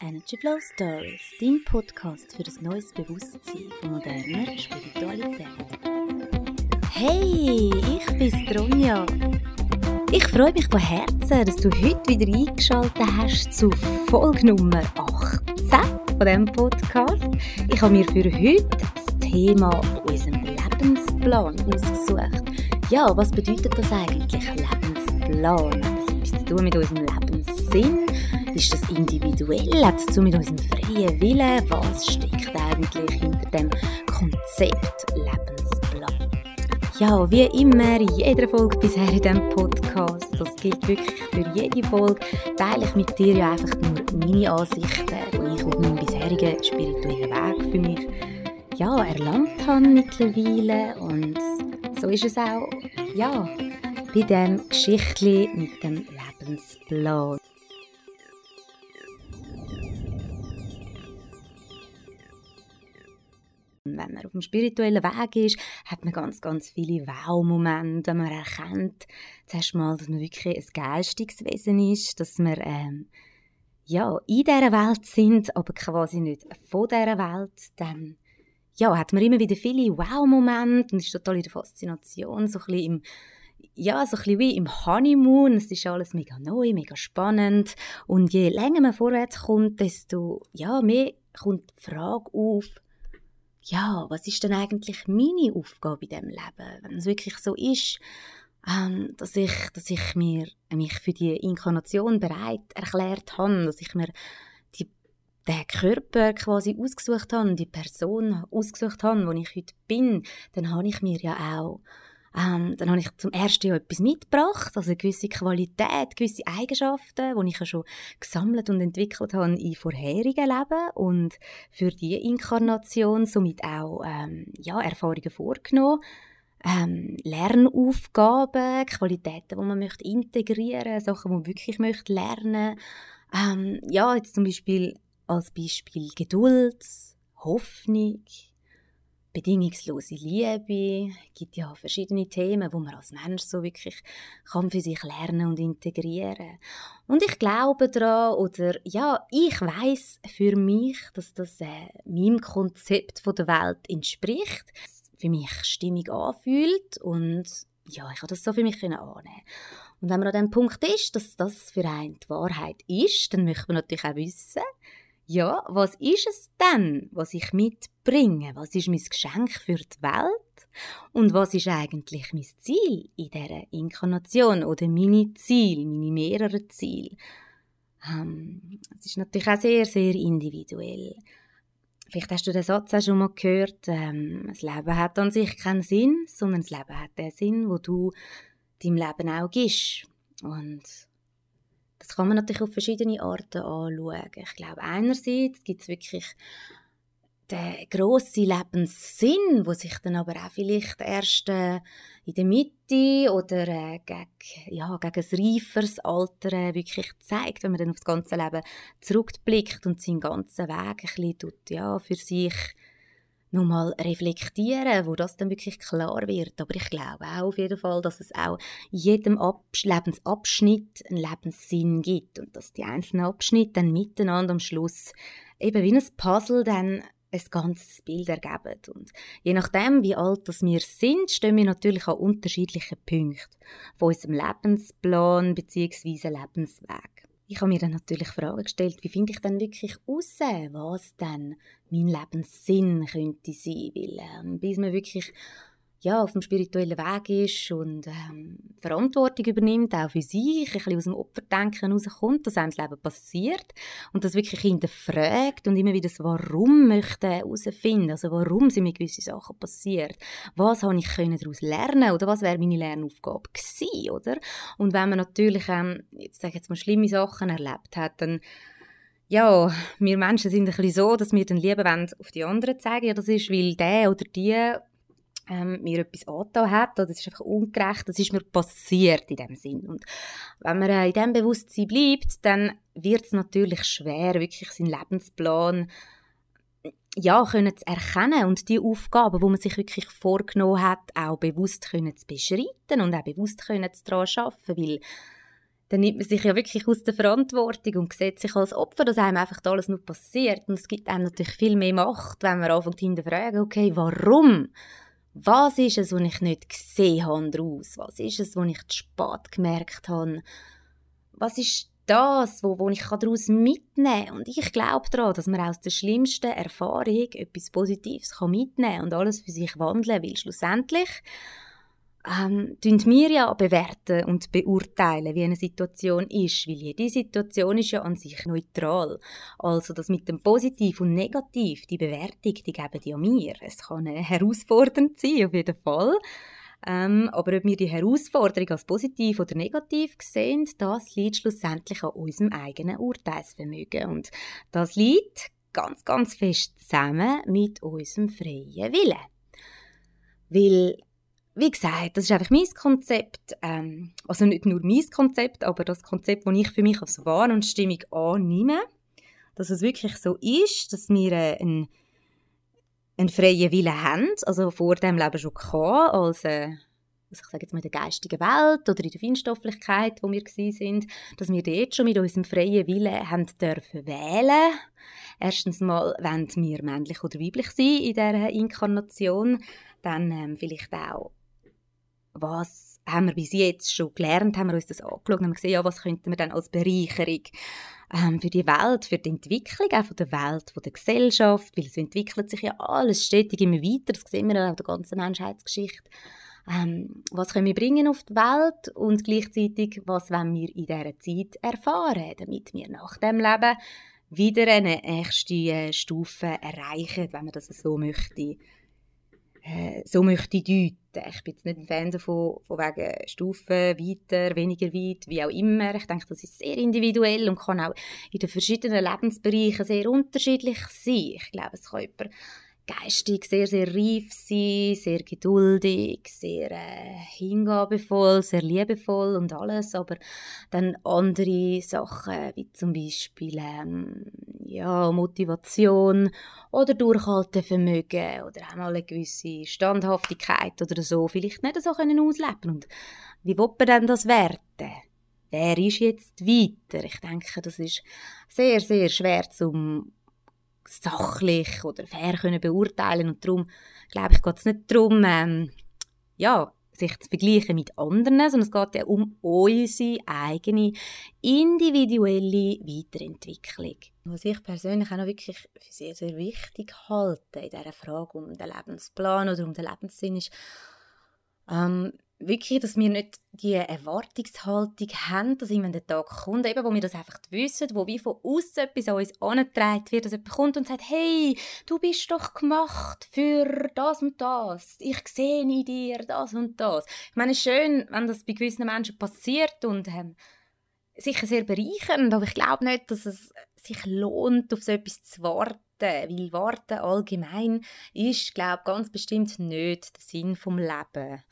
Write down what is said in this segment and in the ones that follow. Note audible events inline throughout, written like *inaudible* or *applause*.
Energy Flow Stories, dein Podcast für ein neues Bewusstsein von moderner Spiritualität. Hey, ich bin Ronja. Ich freue mich von Herzen, dass du heute wieder eingeschaltet hast zu Folge Nummer 18 von diesem Podcast. Ich habe mir für heute das Thema von unserem Lebensplan ausgesucht. Ja, was bedeutet das eigentlich, Lebensplan? Hat das etwas zu tun mit unserem Lebenssinn? Ist das individuell? Hat es zu mit unserem freien Willen? Was steckt eigentlich hinter dem Konzept Lebensplan? Ja, wie immer, in jeder Folge bisher in diesem Podcast, das gilt wirklich für jede Folge, teile ich mit dir ja einfach nur meine Ansichten, die ich auf meinem bisherigen spirituellen Weg für mich ja, erlangt habe mittlerweile. Und so ist es auch, ja, bei dem Geschichtli mit dem Lebensplan. Auf dem spirituellen Weg ist, hat man ganz, ganz viele Wow-Momente, man erkennt, zuerst mal, dass man wirklich ein Wesen ist, dass wir ähm, ja, in dieser Welt sind, aber quasi nicht von dieser Welt, dann ja, hat man immer wieder viele Wow-Momente und ist total in der Faszination, so ein bisschen im ja, so ein bisschen wie im Honeymoon. Es ist alles mega neu, mega spannend. Und je länger man vorwärts kommt, desto ja, mehr kommt die Frage auf, ja, was ist denn eigentlich meine Aufgabe in diesem Leben? Wenn es wirklich so ist, ähm, dass, ich, dass ich mir, mich für die Inkarnation bereit erklärt habe, dass ich mir die, den Körper quasi ausgesucht habe, die Person ausgesucht habe, wo ich heute bin, dann habe ich mir ja auch ähm, dann habe ich zum ersten Jahr etwas mitgebracht, also eine gewisse Qualität, gewisse Eigenschaften, die ich ja schon gesammelt und entwickelt habe in vorherigen Leben und für die Inkarnation somit auch ähm, ja, Erfahrungen vorgenommen. Ähm, Lernaufgaben, Qualitäten, die man möchte integrieren, Sachen, die man wirklich möchte lernen. Ähm, ja, jetzt zum Beispiel als Beispiel Geduld, Hoffnung, bedingungslose Liebe, gibt ja verschiedene Themen, wo man als Mensch so wirklich kann für sich lernen und integrieren. Und ich glaube daran oder ja, ich weiß für mich, dass das äh, meinem Konzept von der Welt entspricht, für mich stimmig anfühlt und ja, ich habe das so für mich annehmen. Und wenn man an dem Punkt ist, dass das für einen die Wahrheit ist, dann möchte man natürlich auch wissen, ja, was ist es denn, was ich mitbringe? Was ist mein Geschenk für die Welt? Und was ist eigentlich mein Ziel in dieser Inkarnation oder meine Ziele, meine mehreren Ziele? Ähm, es ist natürlich auch sehr, sehr individuell. Vielleicht hast du den Satz auch schon mal gehört, ähm, das Leben hat an sich keinen Sinn, sondern das Leben hat den Sinn, wo du deinem Leben auch gibst. Und das kann man natürlich auf verschiedene Arten anschauen. Ich glaube, einerseits gibt es wirklich den grossen Lebenssinn, wo sich dann aber auch vielleicht erst äh, in der Mitte oder äh, gegen, ja, gegen ein reiferes Alter äh, wirklich zeigt, wenn man dann auf das ganze Leben zurückblickt und seinen ganzen Weg ein bisschen tut, ja, für sich nochmal reflektieren, wo das dann wirklich klar wird. Aber ich glaube auch auf jeden Fall, dass es auch jedem Abs Lebensabschnitt einen Lebenssinn gibt und dass die einzelnen Abschnitte dann miteinander am Schluss eben wie ein Puzzle dann ein ganzes Bild ergeben. Und je nachdem, wie alt das wir sind, stehen wir natürlich an unterschiedlichen Punkten von unserem Lebensplan bzw. Lebensweg ich habe mir dann natürlich Fragen gestellt, wie finde ich denn wirklich raus, was dann mein Lebenssinn könnte sein, weil ähm, bis man wirklich ja, auf dem spirituellen Weg ist und ähm, Verantwortung übernimmt, auch für sich, ein bisschen aus dem Opferdenken rauskommt, dass einem das Leben passiert und das wirklich hinterfragt und immer wieder das Warum möchte herausfinden, also warum sind mir gewisse Sachen passiert, was habe ich können daraus lernen oder was wäre meine Lernaufgabe gewesen, oder? Und wenn man natürlich, ähm, jetzt sage ich jetzt mal, schlimme Sachen erlebt hat, dann ja, wir Menschen sind ein bisschen so, dass wir dann lieber auf die anderen zeigen, ja, das ist, weil der oder die ähm, mir etwas angetan hat oder es ist einfach ungerecht, das ist mir passiert in dem Sinn. Und wenn man äh, in diesem Bewusstsein bleibt, dann wird es natürlich schwer, wirklich seinen Lebensplan ja, können zu erkennen und die Aufgaben, wo man sich wirklich vorgenommen hat, auch bewusst können zu beschreiten und auch bewusst können zu daran arbeiten, weil dann nimmt man sich ja wirklich aus der Verantwortung und sieht sich als Opfer, dass einem einfach alles nur passiert. Und es gibt einem natürlich viel mehr Macht, wenn man anfängt hinterfragen, okay, warum? Was ist es, was ich nicht gesehen habe daraus? Was ist es, was ich zu spät gemerkt habe? Was ist das, wo, wo ich daraus mitnehmen kann? Und ich glaube daran, dass man aus der schlimmsten Erfahrung etwas Positives mitnehmen kann und alles für sich wandeln, weil schlussendlich ähm, wir ja bewerten und beurteilen, wie eine Situation ist, weil jede Situation ist ja an sich neutral. Also das mit dem Positiv und Negativ, die Bewertung, die geben ja mir. Es kann herausfordernd sein, auf jeden Fall. Ähm, aber ob wir die Herausforderung als positiv oder negativ sehen, das liegt schlussendlich an unserem eigenen Urteilsvermögen. Und das liegt ganz, ganz fest zusammen mit unserem freien Willen. Weil wie gesagt, das ist einfach mein Konzept. Ähm, also nicht nur mein Konzept, aber das Konzept, das ich für mich als Wahr und Stimmung annehme. Dass es wirklich so ist, dass wir äh, einen, einen freien Willen haben, also vor dem Leben schon gehabt, als äh, also ich sage jetzt mal in der geistigen Welt oder in der Feinstofflichkeit, wo wir sind, dass wir dort schon mit unserem freien Willen haben dürfen wählen. Erstens mal, wenn wir männlich oder weiblich sind in dieser Inkarnation, dann ähm, vielleicht auch was haben wir bis jetzt schon gelernt, haben wir uns das angeschaut? Und haben gesehen, ja, was könnten wir dann als Bereicherung ähm, für die Welt, für die Entwicklung auch von der Welt, von der Gesellschaft, weil es entwickelt sich ja alles stetig immer weiter, das sehen wir auch in der ganzen Menschheitsgeschichte. Ähm, was können wir bringen auf die Welt? Und gleichzeitig, was wollen wir in dieser Zeit erfahren, damit wir nach dem Leben wieder eine nächste äh, Stufe erreichen, wenn man das so möchte äh, so möchte ich deuten. Ich bin jetzt nicht ein Fan davon, von wegen Stufen, weiter, weniger weit, wie auch immer. Ich denke, das ist sehr individuell und kann auch in den verschiedenen Lebensbereichen sehr unterschiedlich sein. Ich glaube, es kann jemand geistig sehr, sehr reif sein, sehr geduldig, sehr äh, hingabevoll, sehr liebevoll und alles, aber dann andere Sachen, wie zum Beispiel ähm, ja, Motivation oder Durchhaltevermögen oder auch mal eine gewisse Standhaftigkeit oder so, vielleicht nicht so können ausleben Und wie will man denn das werten? Wer ist jetzt weiter? Ich denke, das ist sehr, sehr schwer zum sachlich oder fair können beurteilen und darum glaube ich geht es nicht darum ähm, ja sich zu vergleichen mit anderen, sondern es geht ja um unsere eigene individuelle Weiterentwicklung. Was ich persönlich auch noch wirklich für sehr, sehr wichtig halte in dieser Frage um den Lebensplan oder um den Lebenssinn ist, ähm, wirklich, dass wir nicht die Erwartungshaltung haben, dass irgendwann der Tag kommt, eben, wo wir das einfach wissen, wo wie von außen etwas an uns angetragen wird, dass jemand kommt und sagt, hey, du bist doch gemacht für das und das, ich sehe in dir das und das. Ich meine, es ist schön, wenn das bei gewissen Menschen passiert und ähm, sicher sehr bereichernd, aber ich glaube nicht, dass es sich lohnt, auf so etwas zu warten, weil Warten allgemein ist, glaube ganz bestimmt nicht der Sinn vom Leben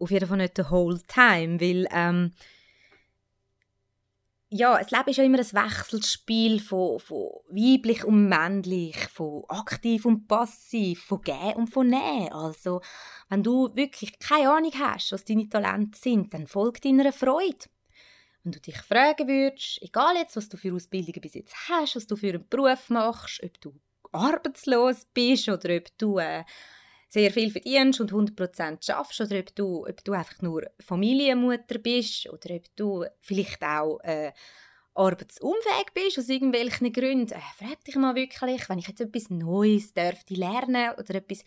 auf jeden Fall nicht the whole time, weil ähm, ja, das Leben ist ja immer ein Wechselspiel von, von weiblich und männlich, von aktiv und passiv, von gehen und von nehmen. Also, wenn du wirklich keine Ahnung hast, was deine Talente sind, dann folgt deiner Freude. Wenn du dich fragen würdest, egal jetzt, was du für Ausbildungen bis jetzt hast, was du für einen Beruf machst, ob du arbeitslos bist oder ob du äh, sehr viel verdienst und 100% schaffst oder ob du, ob du einfach nur Familienmutter bist oder ob du vielleicht auch äh, arbeitsunfähig bist aus irgendwelchen Gründen. Äh, frag dich mal wirklich, wenn ich jetzt etwas Neues dürfte lernen oder etwas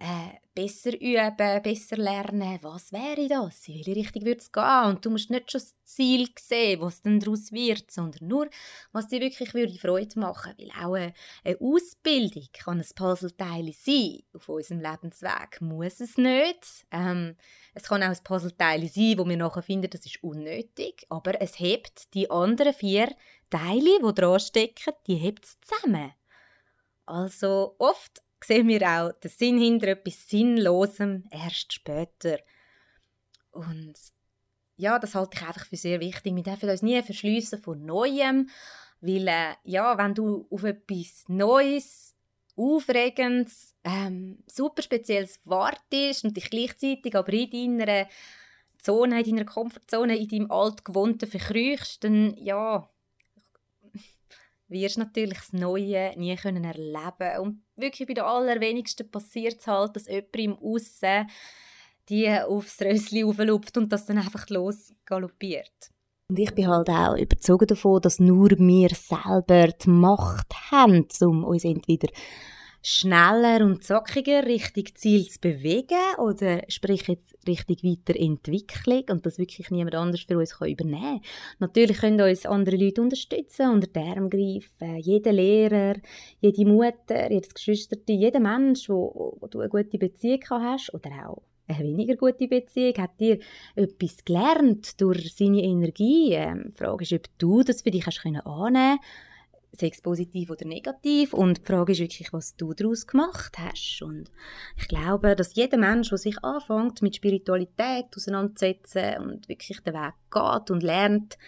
äh, besser üben, besser lernen, was wäre das? In welche Richtung würde es gehen? Und du musst nicht schon das Ziel sehen, was dann daraus wird, sondern nur, was dir wirklich würde Freude machen Weil auch eine, eine Ausbildung kann ein Puzzleteil sein auf unserem Lebensweg. Muss es nicht. Ähm, es kann auch ein Puzzleteil sein, wo wir nachher finden, das ist unnötig, aber es hebt die anderen vier Teile, die dran stecken, die hebt es zusammen. Also oft sehen wir auch den Sinn hinter etwas Sinnlosem erst später. Und ja, das halte ich einfach für sehr wichtig. Wir dürfen uns nie verschliessen von Neuem, weil äh, ja, wenn du auf etwas Neues, Aufregendes, ähm, super Spezielles wartest und dich gleichzeitig aber in deiner Zone, in deiner Komfortzone, in deinem altgewohnten verkrüchst, dann ja, wirst du natürlich das Neue nie können erleben Und wirklich bei den allerwenigsten passiert es halt, dass jemand im Aussen die aufs Rössli auflupft und das dann einfach losgaloppiert. Und ich bin halt auch überzeugt davon, dass nur wir selber die Macht haben, um uns entweder schneller und zackiger Richtung Ziel zu bewegen oder sprich jetzt Richtung Weiterentwicklung und das wirklich niemand anders für uns kann übernehmen kann. Natürlich können uns andere Leute unterstützen, unter den Arm greifen, jeder Lehrer, jede Mutter, jedes Geschwisterte, jeder Mensch, wo, wo du eine gute Beziehung hast oder auch eine weniger gute Beziehung? Hat dir etwas gelernt durch seine Energie? Ähm, die Frage ist, ob du das für dich hast annehmen sei es positiv oder negativ. Und die Frage ist wirklich, was du daraus gemacht hast. Und ich glaube, dass jeder Mensch, der sich anfängt, mit Spiritualität auseinanderzusetzen und wirklich den Weg geht und lernt,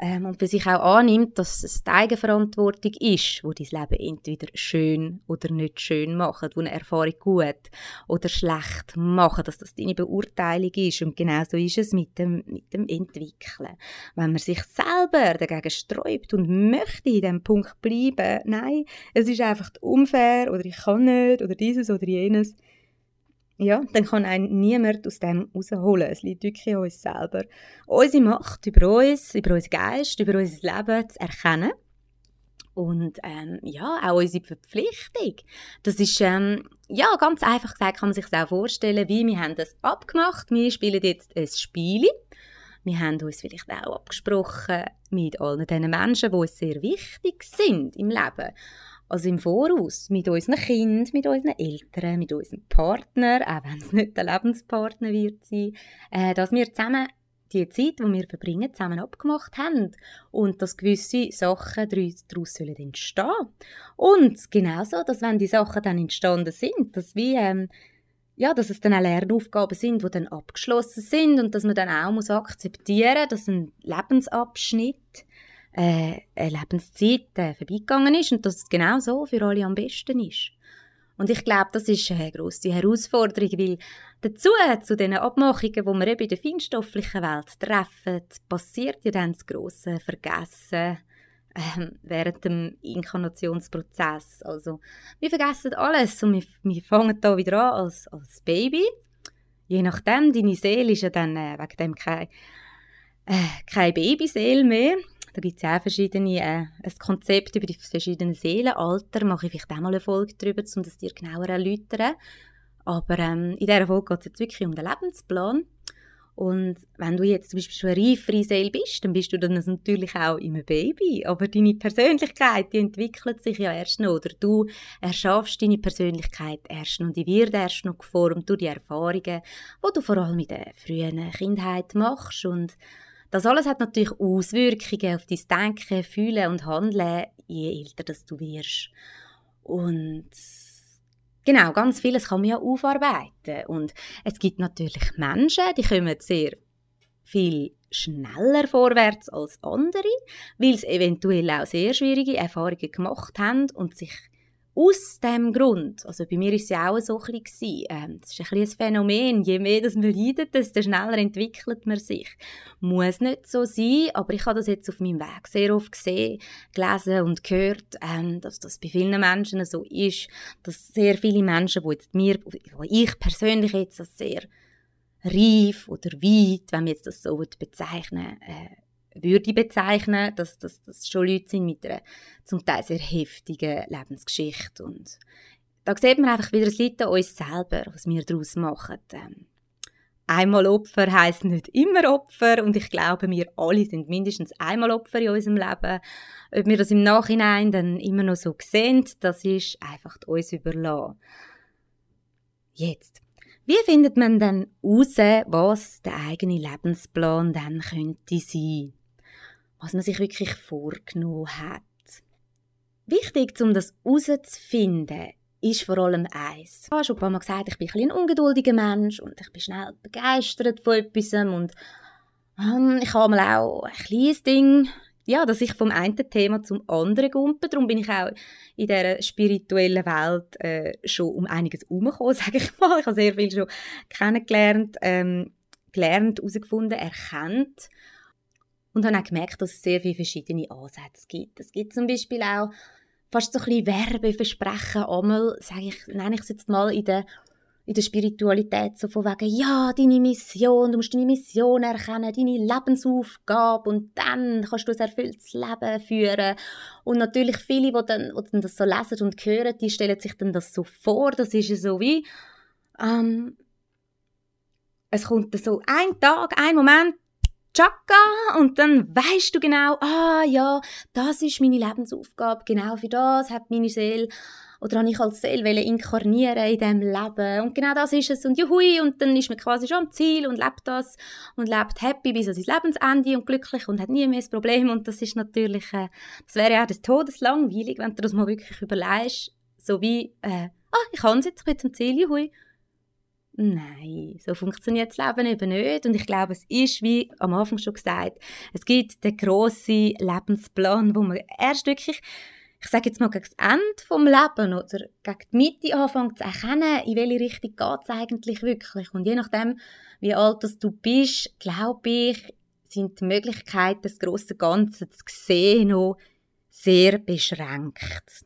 ähm, und für sich auch annimmt, dass es die Eigenverantwortung ist, wo dein Leben entweder schön oder nicht schön macht, wo eine Erfahrung gut oder schlecht macht, dass das deine Beurteilung ist und genau so ist es mit dem, mit dem Entwickeln. Wenn man sich selber dagegen sträubt und möchte in diesem Punkt bleiben, nein, es ist einfach unfair oder ich kann nicht oder dieses oder jenes, ja, dann kann einen niemand aus dem rausholen. Es liegt wirklich an uns selber. Unsere Macht über uns, über unseren Geist, über unser Leben zu erkennen. Und ähm, ja, auch unsere Verpflichtung. Das ist, ähm, ja, ganz einfach gesagt, kann man sich das auch vorstellen, wie wir haben das abgemacht. Wir spielen jetzt ein Spiel. Wir haben uns vielleicht auch abgesprochen mit allen diesen Menschen, die uns sehr wichtig sind im Leben also im Voraus, mit unseren Kindern, mit unseren Eltern, mit unserem Partner, auch wenn es nicht der Lebenspartner wird sein, äh, dass wir zusammen die Zeit, die wir verbringen, zusammen abgemacht haben. Und dass gewisse Sachen daraus sollen entstehen Und genauso, dass wenn die Sachen dann entstanden sind, dass wie ähm, ja, dass es dann auch Lernaufgaben sind, die dann abgeschlossen sind und dass man dann auch muss akzeptieren, dass ein Lebensabschnitt äh, Lebenszeit äh, vorbeigegangen ist und dass es genau so für alle am besten ist. Und ich glaube, das ist eine grosse Herausforderung, weil dazu, zu den Abmachungen, die wir eben in der feinstofflichen Welt treffen, passiert ja dann das grosse Vergessen äh, während dem Inkarnationsprozess. Also, wir vergessen alles und wir, wir fangen da wieder an als, als Baby. Je nachdem, deine Seele ist ja dann äh, wegen dem kein, äh, keine Babyseele mehr. Da gibt es auch verschiedene, äh, ein Konzept über die verschiedenen Seelenalter. Mache ich vielleicht auch mal eine Folge darüber, um das dir genauer erläutern. Aber ähm, in dieser Folge geht es jetzt wirklich um den Lebensplan. Und wenn du jetzt zum Beispiel schon eine reifere Seele bist, dann bist du dann natürlich auch immer Baby. Aber deine Persönlichkeit, die entwickelt sich ja erst noch. Oder du erschaffst deine Persönlichkeit erst noch. Die wird erst noch geformt durch die Erfahrungen, die du vor allem in der frühen Kindheit machst. Und das alles hat natürlich Auswirkungen auf dein Denken, Fühlen und Handeln, je älter das du wirst. Und genau, ganz vieles kann man ja aufarbeiten. Und es gibt natürlich Menschen, die kommen sehr viel schneller vorwärts als andere, weil sie eventuell auch sehr schwierige Erfahrungen gemacht haben und sich aus dem Grund, also bei mir war es ja auch so ein bisschen, ähm, das ist ein, bisschen ein Phänomen, je mehr das man leidet, desto schneller entwickelt man sich. Muss nicht so sein, aber ich habe das jetzt auf meinem Weg sehr oft gesehen, gelesen und gehört, ähm, dass das bei vielen Menschen so ist, dass sehr viele Menschen, die jetzt mir, wo ich persönlich jetzt als sehr reif oder weit, wenn man jetzt das so bezeichnen äh, würde ich bezeichnen, dass das schon Leute sind mit einer zum Teil sehr heftigen Lebensgeschichte. Und da sieht man einfach wieder, es liegt an uns selber, was wir daraus machen. Ähm, einmal Opfer heisst nicht immer Opfer und ich glaube, wir alle sind mindestens einmal Opfer in unserem Leben. Ob wir das im Nachhinein dann immer noch so sehen, das ist einfach uns überlassen. Jetzt. Wie findet man dann heraus, was der eigene Lebensplan dann könnte sein? Was man sich wirklich vorgenommen hat. Wichtig, um das herauszufinden, ist vor allem eins. Ich habe schon ein paar Mal gesagt, ich bin ein, ein ungeduldiger Mensch und ich bin schnell begeistert von etwas und ähm, ich habe mal auch ein kleines Ding, ja, dass ich vom einen Thema zum anderen gumpe. Darum bin ich auch in dieser spirituellen Welt äh, schon um einiges herumgekommen, *laughs* sage ich mal. Ich habe sehr viel schon kennengelernt. Ähm, gelernt, herausgefunden, erkannt und habe auch gemerkt, dass es sehr viele verschiedene Ansätze gibt. Es gibt zum Beispiel auch fast so ein bisschen Werbeversprechen einmal, sage ich, nenne ich es jetzt mal in der in der Spiritualität so von wegen, ja, deine Mission, du musst deine Mission erkennen, deine Lebensaufgabe und dann kannst du ein erfülltes Leben führen. Und natürlich viele, die dann, die dann das so lesen und hören, die stellen sich dann das so vor, das ist ja so wie, ähm, es kommt so ein Tag, ein Moment, Chaka und dann weißt du genau, ah ja, das ist meine Lebensaufgabe, genau für das hat meine Seele oder habe ich als Seele inkarnieren in diesem Leben. Und genau das ist es. Und juhui und dann ist man quasi schon am Ziel und lebt das und lebt happy bis an sein Lebensende und glücklich und hat nie mehr das Problem. Und das ist natürlich, äh, das wäre ja des Todes langweilig, wenn du das mal wirklich überlegst, so wie, äh, ah, ich kann es jetzt, ich bin zum Ziel, juhui Nein, so funktioniert das Leben eben nicht. Und ich glaube, es ist, wie am Anfang schon gesagt, es gibt den grossen Lebensplan, wo man erst wirklich, ich sage jetzt mal, gegen das Ende vom Leben oder gegen die Mitte anfängt zu erkennen, in welche Richtung geht es eigentlich wirklich. Und je nachdem, wie alt du bist, glaube ich, sind die Möglichkeiten, das große Ganze zu sehen, noch sehr beschränkt.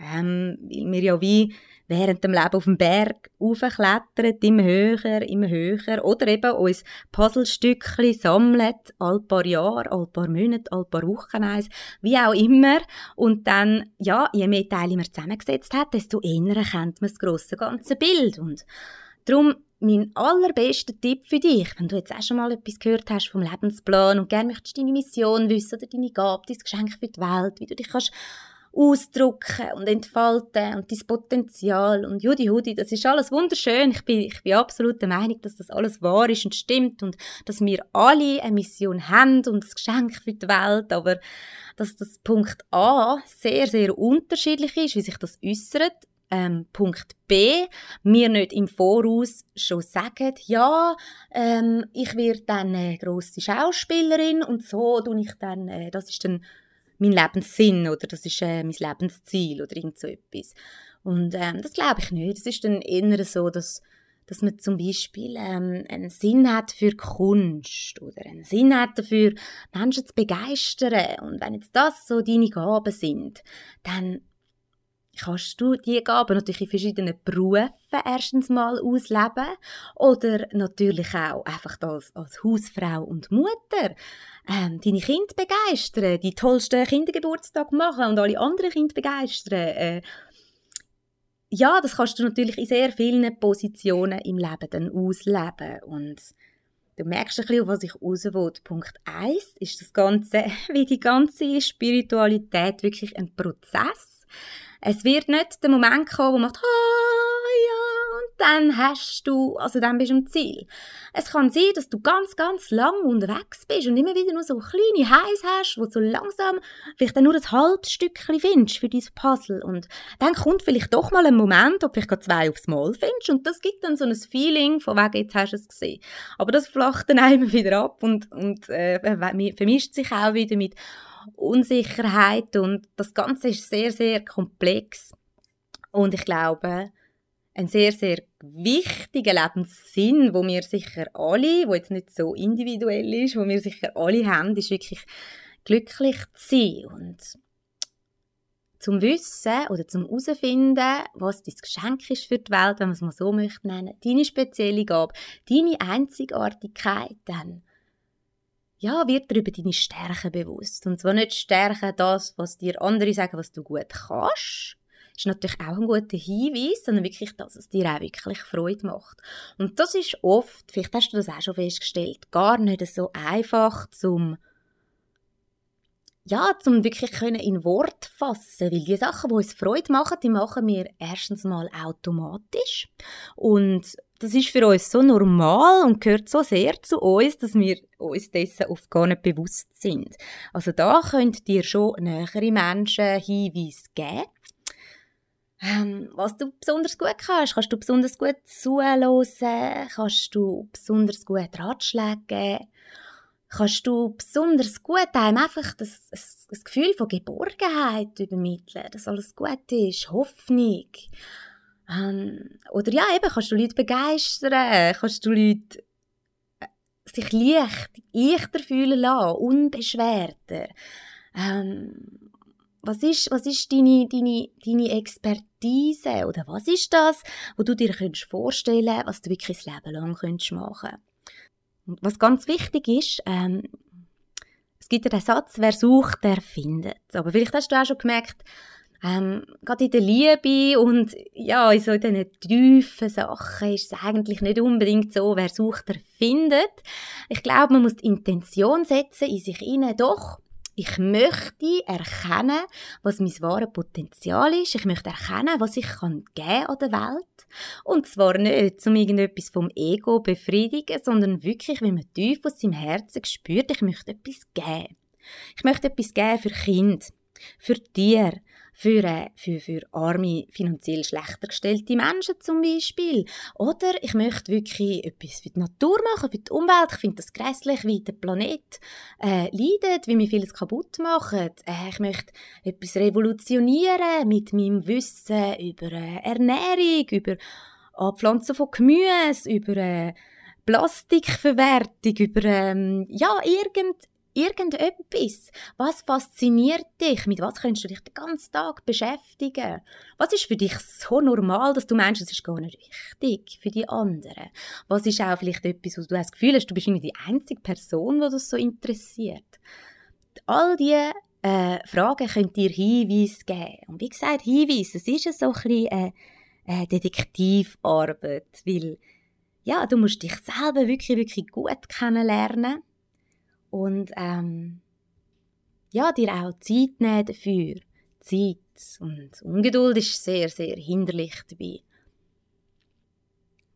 Ähm, weil wir ja wie während dem Leben auf dem Berg aufklettern, immer höher, immer höher. Oder eben uns Puzzlestückchen sammeln, all paar Jahre, all paar Monate, all paar Wochen eins, wie auch immer. Und dann, ja, je mehr Teile man zusammengesetzt hat, desto eher erkennt man das grosse ganze Bild. Und darum mein allerbester Tipp für dich, wenn du jetzt auch schon mal etwas gehört hast vom Lebensplan und gerne möchtest deine Mission wissen oder deine Gabe, dein Geschenk für die Welt, wie du dich kannst ausdrücken und entfalten und dein Potenzial und Judi Hudi, das ist alles wunderschön. Ich bin, ich bin absolut der Meinung, dass das alles wahr ist und stimmt und dass wir alle eine Mission haben und das Geschenk für die Welt, aber dass das Punkt A sehr, sehr unterschiedlich ist, wie sich das äußert. Ähm, Punkt B, wir nicht im Voraus schon sagen, ja, ähm, ich werde dann eine grosse Schauspielerin und so tue ich dann, äh, das ist dann mein Lebenssinn oder das ist äh, mein Lebensziel oder irgend so etwas. Und ähm, das glaube ich nicht. Es ist dann eher so, dass, dass man zum Beispiel ähm, einen Sinn hat für Kunst oder einen Sinn hat dafür, Menschen zu begeistern. Und wenn jetzt das so deine Gaben sind, dann kannst du diese Gaben natürlich in verschiedenen Berufen erstens mal ausleben oder natürlich auch einfach als, als Hausfrau und Mutter ähm, deine Kinder begeistern, die tollsten Kindergeburtstag machen und alle anderen Kinder begeistern. Äh, ja, das kannst du natürlich in sehr vielen Positionen im Leben dann ausleben und du merkst ein bisschen, auf was ich raus will. Punkt 1 ist das Ganze, *laughs* wie die ganze Spiritualität wirklich ein Prozess es wird nicht der Moment kommen, wo man sagt, ah, ja, und dann hast du, also dann bist du am Ziel. Es kann sein, dass du ganz, ganz lang unterwegs bist und immer wieder nur so kleine Highs hast, wo du so langsam vielleicht dann nur ein halbes Stückchen findest für dieses Puzzle. Und dann kommt vielleicht doch mal ein Moment, du vielleicht zwei aufs Mal findest und das gibt dann so ein Feeling von wegen, jetzt hast du es gesehen. Aber das flacht dann *laughs* immer wieder ab und, und äh, vermischt sich auch wieder mit Unsicherheit und das Ganze ist sehr, sehr komplex. Und ich glaube, ein sehr, sehr wichtiger Lebenssinn, wo wir sicher alle, wo jetzt nicht so individuell ist, wo wir sicher alle haben, ist wirklich glücklich zu sein und zum Wissen oder zum herausfinden, was dein Geschenk ist für die Welt, wenn man es mal so möchte nennen, deine spezielle Gabe, deine Einzigartigkeit, dann ja, wird dir über deine Stärken bewusst. Und zwar nicht Stärken das, was dir andere sagen, was du gut kannst, ist natürlich auch ein guter Hinweis, sondern wirklich, dass es dir auch wirklich Freude macht. Und das ist oft, vielleicht hast du das auch schon festgestellt, gar nicht so einfach zum ja, zum wirklich können in Wort fassen, weil die Sachen, die uns Freude machen, die machen wir erstens mal automatisch und das ist für uns so normal und gehört so sehr zu uns, dass wir uns dessen oft gar nicht bewusst sind. Also da könnt ihr schon nähere Menschen Hinweise geben. Ähm, was du besonders gut kannst, kannst du besonders gut zuhören, kannst du besonders gut Ratschläge geben, kannst du besonders gut einem einfach das, das, das Gefühl von Geborgenheit übermitteln, dass alles gut ist, Hoffnung. Ähm, oder ja, eben, kannst du Leute begeistern, kannst du Leute sich leicht, leichter fühlen lassen, unbeschwerter. Ähm, was ist, was ist deine, deine, deine Expertise oder was ist das, wo du dir vorstellen könntest, was du wirklich das Leben lang könntest machen Und was ganz wichtig ist, ähm, es gibt ja den Satz, wer sucht, der findet. Aber vielleicht hast du auch schon gemerkt, ähm, gerade in der Liebe und ja, in so diesen tiefen Sachen ist es eigentlich nicht unbedingt so, wer sucht, der findet. Ich glaube, man muss die Intention setzen in sich hinein, doch, ich möchte erkennen, was mein wahres Potenzial ist. Ich möchte erkennen, was ich kann geben an der Welt. Und zwar nicht, um irgendetwas vom Ego zu befriedigen, sondern wirklich, wenn man tief aus seinem Herzen spürt, ich möchte etwas geben. Ich möchte etwas geben für Kind, für Tiere, für, äh, für, für arme, finanziell schlechter gestellte Menschen zum Beispiel. Oder ich möchte wirklich etwas für die Natur machen, für die Umwelt. Ich finde das grässlich, wie der Planet äh, leidet, wie wir vieles kaputt machen. Äh, ich möchte etwas revolutionieren mit meinem Wissen über äh, Ernährung, über Abpflanzen von Gemüse, über äh, Plastikverwertung, über ähm, ja, irgend, Irgendetwas. Was fasziniert dich? Mit was könntest du dich den ganzen Tag beschäftigen? Was ist für dich so normal, dass du meinst, es ist gar nicht wichtig für die anderen? Was ist auch vielleicht etwas, wo du das Gefühl hast, du bist irgendwie die einzige Person, die das so interessiert? All diese äh, Fragen könnt ihr Hinweise geben. Und wie gesagt, Hinweise, es ist so ein bisschen äh, äh, Detektivarbeit, weil ja, du musst dich selber wirklich, wirklich gut kennenlernen und ähm, ja, dir auch Zeit nehmen dafür. Zeit und Ungeduld ist sehr, sehr hinderlich dabei.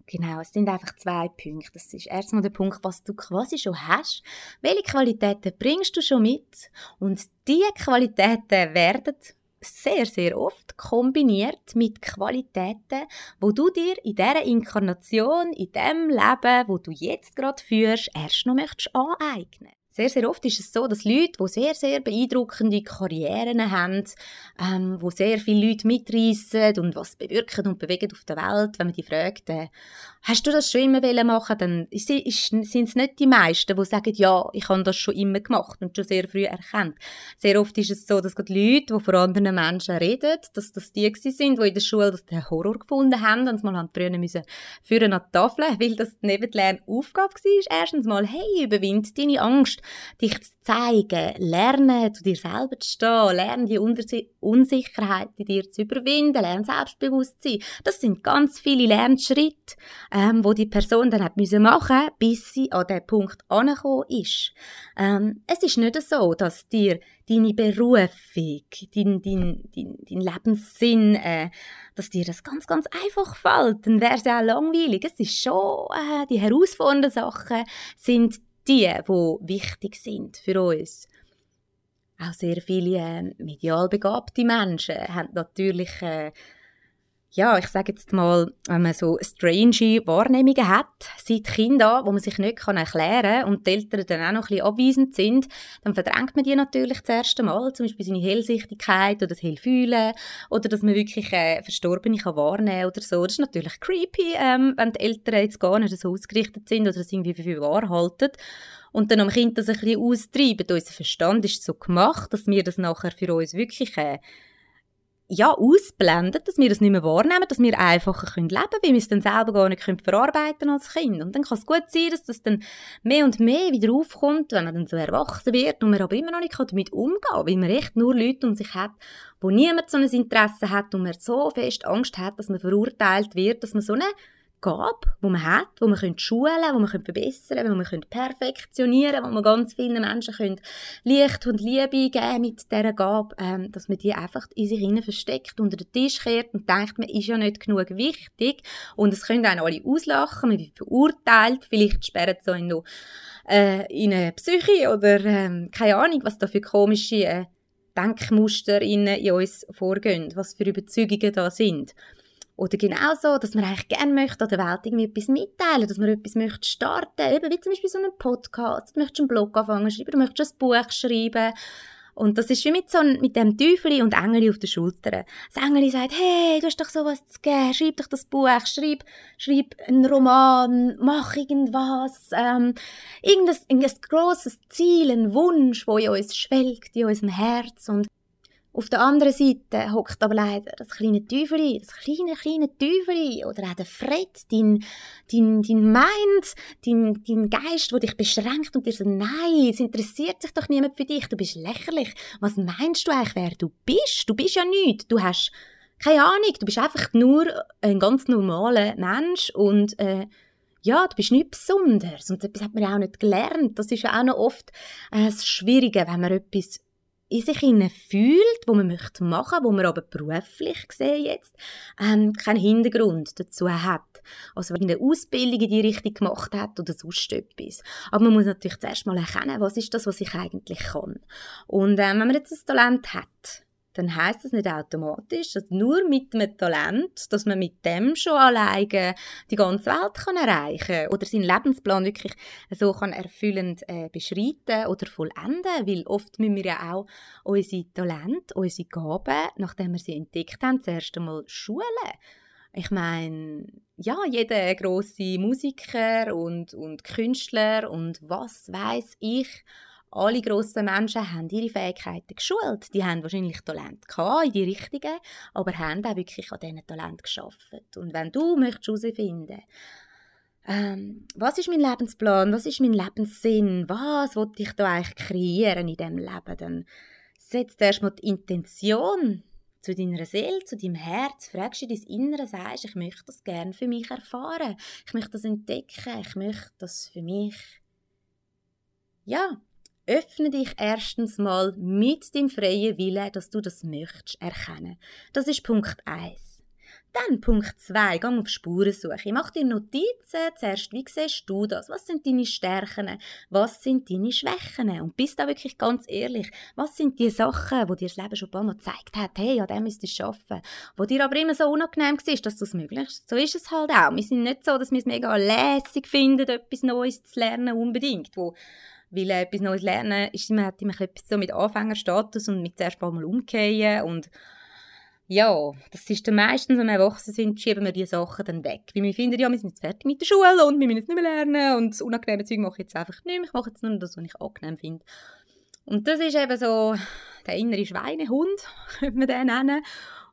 Genau, es sind einfach zwei Punkte. Das ist erstmal der Punkt, was du quasi schon hast. Welche Qualitäten bringst du schon mit? Und diese Qualitäten werden sehr, sehr oft kombiniert mit Qualitäten, wo du dir in dieser Inkarnation, in dem Leben, wo du jetzt gerade führst, erst noch möchtest aneignen. Sehr, sehr oft ist es so, dass Leute, die sehr, sehr beeindruckende Karrieren haben, ähm, wo sehr viele Leute mitreißen und was bewirken und bewegen auf der Welt, wenn man die fragt, äh, hast du das schon immer machen dann sind es nicht die meisten, die sagen, ja, ich habe das schon immer gemacht und schon sehr früh erkannt. Sehr oft ist es so, dass gerade Leute, die vor anderen Menschen reden, dass das die sind, die in der Schule den Horror gefunden haben und mal haben früher müssen führen an die Tafel, weil das neben der Lernaufgabe war. Erstens mal, hey, überwind deine Angst dich zu zeigen, lernen, zu dir selber zu stehen, lernen die Unsicherheit in dir zu überwinden, lernen selbstbewusst zu sein. Das sind ganz viele Lernschritte, ähm, wo die Person dann hat müssen machen, bis sie an den Punkt angekommen ist. Ähm, es ist nicht so, dass dir deine Berufung, dein, dein, dein, dein Lebenssinn, äh, dass dir das ganz, ganz einfach fällt. Dann wäre es ja auch langweilig. Es ist schon, äh, die herausfordernden Sachen sind die, die wichtig sind für uns. Auch sehr viele äh, medial begabte Menschen haben natürlich äh, ja, ich sage jetzt mal, wenn man so strange Wahrnehmungen hat, seit Kind an, wo man sich nicht kann erklären kann und die Eltern dann auch noch ein bisschen abweisend sind, dann verdrängt man die natürlich das erste Mal, zum Beispiel seine Hellsichtigkeit oder das Hellfühlen oder dass man wirklich äh, Verstorbene kann wahrnehmen oder so. Das ist natürlich creepy, ähm, wenn die Eltern jetzt gar nicht so ausgerichtet sind oder das irgendwie für wahr halten und dann am Kind das ein bisschen austreiben. Unser Verstand ist so gemacht, dass wir das nachher für uns wirklich äh, ja, ausblenden, dass wir das nicht mehr wahrnehmen, dass wir einfacher leben können, weil wir es dann selber gar nicht können verarbeiten als Kind. Und dann kann es gut sein, dass das dann mehr und mehr wieder aufkommt, wenn man dann so erwachsen wird und man aber immer noch nicht damit umgehen kann, weil man echt nur Leute um sich hat, wo niemand so ein Interesse hat und man so fest Angst hat, dass man verurteilt wird, dass man so eine Gabe, die man hat, die man schulen könnte, die man verbessern könnte, die man perfektionieren könnte, wo man ganz vielen Menschen könnte Licht und Liebe geben mit dieser Gabe, ähm, dass man die einfach in sich hinein versteckt, unter den Tisch kehrt und denkt, man ist ja nicht genug wichtig und es können einen alle auslachen, man wird verurteilt, vielleicht sperren sie einen noch äh, in eine Psyche oder ähm, keine Ahnung, was da für komische äh, Denkmuster in uns vorgehen, was für Überzeugungen da sind. Oder genauso, dass man eigentlich gerne möchte an der Welt irgendwie etwas mitteilen, dass man etwas möchte starten, eben wie zum Beispiel so einen Podcast, du möchtest einen Blog anfangen schreiben, du möchtest ein Buch schreiben, Und das ist wie mit, so, mit dem Teufel und Engel auf den Schultern. Das Engel sagt, hey, du hast doch sowas zu geben, schreib doch das Buch, schreib, schreib einen Roman, mach irgendwas, ähm, irgendein, irgendein grosses Ziel, ein Wunsch, wo in uns schwelgt, in unserem Herz. Und auf der anderen Seite hockt aber leider das kleine Teufel, das kleine, kleine Teufel oder auch der Fred, dein, dein, dein Mind, dein, dein Geist, der dich beschränkt und dir sagt, nein, es interessiert sich doch niemand für dich, du bist lächerlich. Was meinst du eigentlich, wer du bist? Du bist ja nichts, du hast keine Ahnung, du bist einfach nur ein ganz normaler Mensch und äh, ja, du bist nichts Besonderes. Und das hat man auch nicht gelernt. Das ist ja auch noch oft äh, das Schwierige, wenn man etwas in sich fühlt, wo man möchte machen, wo man aber beruflich gesehen jetzt ähm, keinen Hintergrund dazu hat. Also wenn eine Ausbildung in die Richtung gemacht hat oder sonst etwas. Aber man muss natürlich zuerst mal erkennen, was ist das, was ich eigentlich kann. Und ähm, wenn man jetzt ein Talent hat, dann heißt das nicht automatisch, dass nur mit einem Talent, dass man mit dem schon alleine die ganze Welt kann erreichen oder seinen Lebensplan wirklich so kann erfüllend äh, beschreiten oder vollenden, weil oft müssen wir ja auch unsere Talente, unsere Gaben, nachdem wir sie entdeckt haben, zuerst einmal schulen. Ich meine, ja, jeder große Musiker und, und Künstler und was weiß ich, alle grossen Menschen haben ihre Fähigkeiten geschult. Die haben wahrscheinlich Talent gehabt, in die richtigen, aber haben auch wirklich an diesen Talent geschafft. Und wenn du möchtest herausfinden, ähm, was ist mein Lebensplan, was ist mein Lebenssinn, was will ich da eigentlich kreieren in diesem Leben, dann setzt erstmal die Intention zu deiner Seele, zu deinem Herz, fragst du dein Innere, sagst, ich möchte das gerne für mich erfahren, ich möchte das entdecken, ich möchte das für mich, ja, öffne dich erstens mal mit dem freien Willen, dass du das möchtest, erkennen. Das ist Punkt 1. Dann Punkt 2, geh auf Spurensuche. Mach dir Notizen. Zuerst, wie siehst du das? Was sind deine Stärken? Was sind deine Schwächen? Und bist da wirklich ganz ehrlich. Was sind die Sachen, wo dir das Leben schon ein paar Mal gezeigt hat, hey, an dem müsstest du arbeiten. Wo dir aber immer so unangenehm war, dass du es möglichst. So ist es halt auch. Wir sind nicht so, dass wir es mega lässig finden, etwas Neues zu lernen, unbedingt. Wo weil äh, etwas Neues lernen ist man hat immer etwas so mit Anfängerstatus und mit zuerst mal umkehren und ja, das ist dann meistens, wenn wir erwachsen sind, schieben wir diese Sachen dann weg. Weil wir finden, ja, wir sind jetzt fertig mit der Schule und wir müssen jetzt nicht mehr lernen und das unangenehme Zeug mache ich jetzt einfach nicht mehr. Ich mache jetzt nur das, was ich angenehm finde. Und das ist eben so der innere Schweinehund, *laughs* könnte man den nennen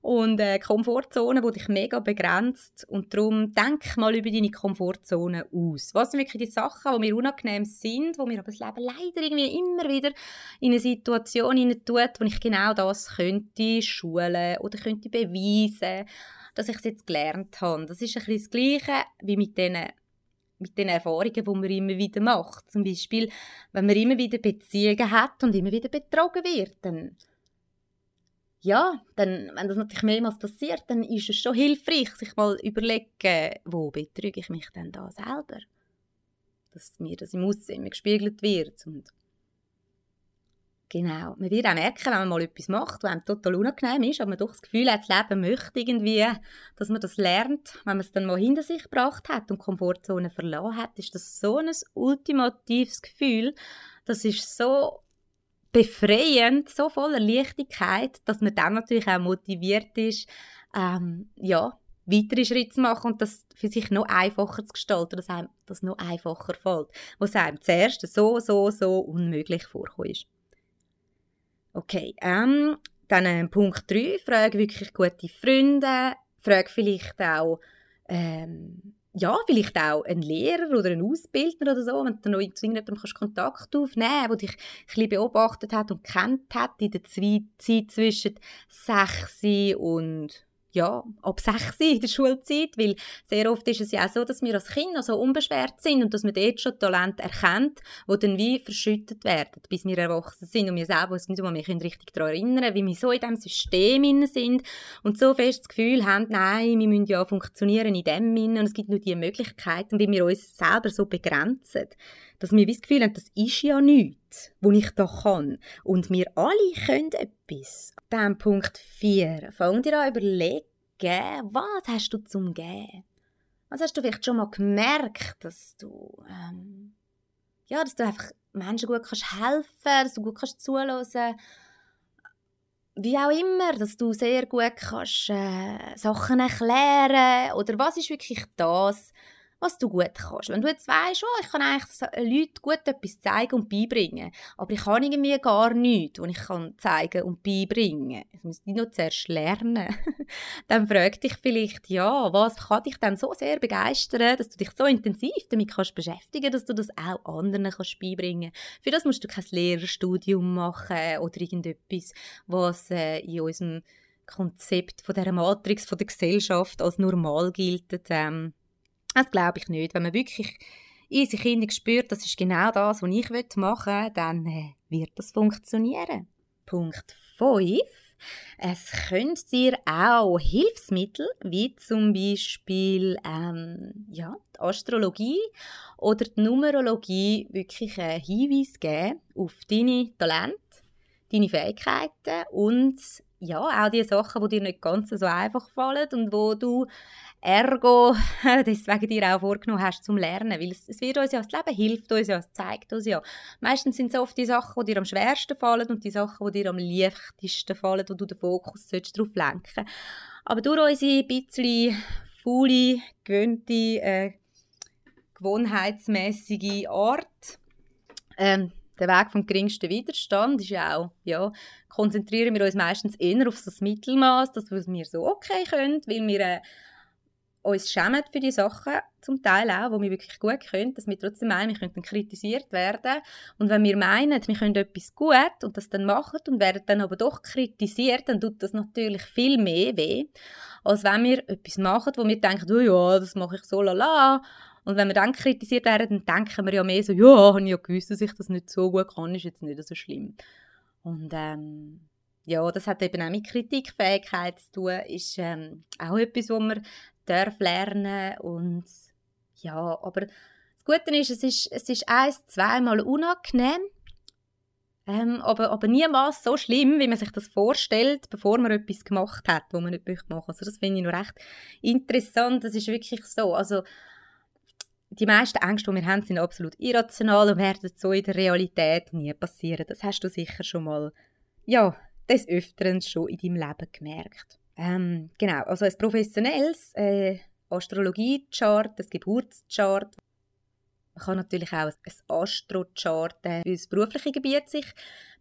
und äh, Komfortzone, die dich mega begrenzt und darum denk mal über deine Komfortzone aus. Was sind wirklich die Sachen, die mir unangenehm sind, wo mir aber das Leben leider irgendwie immer wieder in eine Situation hinein tut, wo ich genau das könnte schulen oder könnte beweisen, dass ich es jetzt gelernt habe. Das ist ein bisschen das Gleiche wie mit diesen mit den Erfahrungen, die man immer wieder macht. Zum Beispiel, wenn man immer wieder Beziehungen hat und immer wieder betrogen wird, dann ja, dann, wenn das natürlich mehrmals passiert, dann ist es schon hilfreich, sich mal überlegen, wo betrüge ich mich denn da selber? Dass mir das im Aussehen gespiegelt wird. Und genau, man wird auch merken, wenn man mal etwas macht, was einem total unangenehm ist, aber man doch das Gefühl hat, das Leben möchte irgendwie, dass man das lernt. Wenn man es dann mal hinter sich gebracht hat und Komfortzone verlassen hat, ist das so ein ultimatives Gefühl. Das ist so befreiend, so voller Leichtigkeit, dass man dann natürlich auch motiviert ist, ähm, ja, weitere Schritte zu machen und das für sich noch einfacher zu gestalten, dass einem das noch einfacher fällt, was einem zuerst so, so, so unmöglich vorkommt. Okay, ähm, dann äh, Punkt 3, frage wirklich gute Freunde, frage vielleicht auch ähm, ja, vielleicht auch ein Lehrer oder ein Ausbildner oder so, wenn du noch zu irgendjemandem Kontakt aufnehmen kannst, der dich ein bisschen beobachtet hat und kennt hat in der Zeit zwischen 6 und ja, ab 6 in der Schulzeit, weil sehr oft ist es ja auch so, dass wir als Kinder so unbeschwert sind und dass man dort schon Talente erkennt, die dann wie verschüttet werden, bis wir erwachsen sind. Und wir selber uns nicht mehr richtig daran erinnern, wie wir so in diesem System sind. Und so fest das Gefühl haben, nein, wir müssen ja funktionieren in dem und es gibt nur diese Möglichkeiten, wie wir uns selber so begrenzen, dass wir das Gefühl haben, das ist ja nichts, was ich da kann. Und wir alle können etwas. Dann Punkt 4. Fang dir an überlegen, was hast du zum Geben? Was hast du vielleicht schon mal gemerkt, dass du, ähm, ja, dass du einfach Menschen gut kannst helfen, dass du gut kannst zuhören, wie auch immer, dass du sehr gut kannst, äh, Sachen erklären oder was ist wirklich das, was du gut kannst. Wenn du jetzt weißt, oh, ich kann eigentlich Leuten gut etwas zeigen und beibringen, aber ich kann irgendwie gar nichts, was ich kann zeigen und beibringen. Ich muss die noch zuerst lernen. *laughs* dann frag dich vielleicht, ja, was kann dich dann so sehr begeistern, dass du dich so intensiv damit kannst beschäftigen, dass du das auch anderen kannst beibringen. Für das musst du kein Lehrerstudium machen oder irgendetwas, was äh, in unserem Konzept von der Matrix von der Gesellschaft als normal gilt. Ähm, das glaube ich nicht. Wenn man wirklich in sich Kinder spürt, das ist genau das, was ich machen will, dann äh, wird das funktionieren. Punkt 5. Es könnte dir auch Hilfsmittel, wie zum Beispiel ähm, ja, die Astrologie oder die Numerologie, wirklich einen Hinweis geben auf deine Talente, deine Fähigkeiten und ja, auch die Sachen, die dir nicht ganz so einfach fallen und wo du ergo *laughs* deswegen dir auch vorgenommen hast zum Lernen, weil es, es wird uns ja, das Leben hilft uns ja, es zeigt uns ja. Meistens sind es oft die Sachen, die dir am schwersten fallen und die Sachen, die dir am leichtesten fallen, wo du den Fokus darauf lenken Aber durch unsere bisschen faule, gewöhnte, äh, gewohnheitsmäßige Art, ähm, der Weg vom geringsten Widerstand ist ja auch, ja, konzentrieren wir uns meistens eher auf das Mittelmaß, dass wir so okay können, weil wir äh, uns schämen für die Sachen, zum Teil auch, wo wir wirklich gut können, dass wir trotzdem meinen, wir könnten kritisiert werden. Und wenn wir meinen, wir können etwas gut und das dann machen und werden dann aber doch kritisiert, dann tut das natürlich viel mehr weh, als wenn wir etwas machen, wo wir denken, oh ja, das mache ich so lala. Und wenn wir dann kritisiert werden, dann denken wir ja mehr so, ja, habe ich ja gewusst, dass ich das nicht so gut kann, ist jetzt nicht so schlimm. Und ähm, ja, das hat eben auch mit Kritikfähigkeit zu tun, ist ähm, auch etwas, wo man darf lernen und ja, aber das Gute ist, es ist, es ist ein, zweimal unangenehm, ähm, aber, aber niemals so schlimm, wie man sich das vorstellt, bevor man etwas gemacht hat, wo man nicht machen möchte. Also das finde ich noch recht interessant, das ist wirklich so, also die meisten Ängste, die wir haben, sind absolut irrational und werden so in der Realität nie passieren. Das hast du sicher schon mal, ja, des Öfteren schon in deinem Leben gemerkt. Ähm, genau, also ein professionelles äh, Astrologie-Chart, ein Geburtschart. Man kann natürlich auch ein Astro-Chart äh, für das berufliche Gebiet sich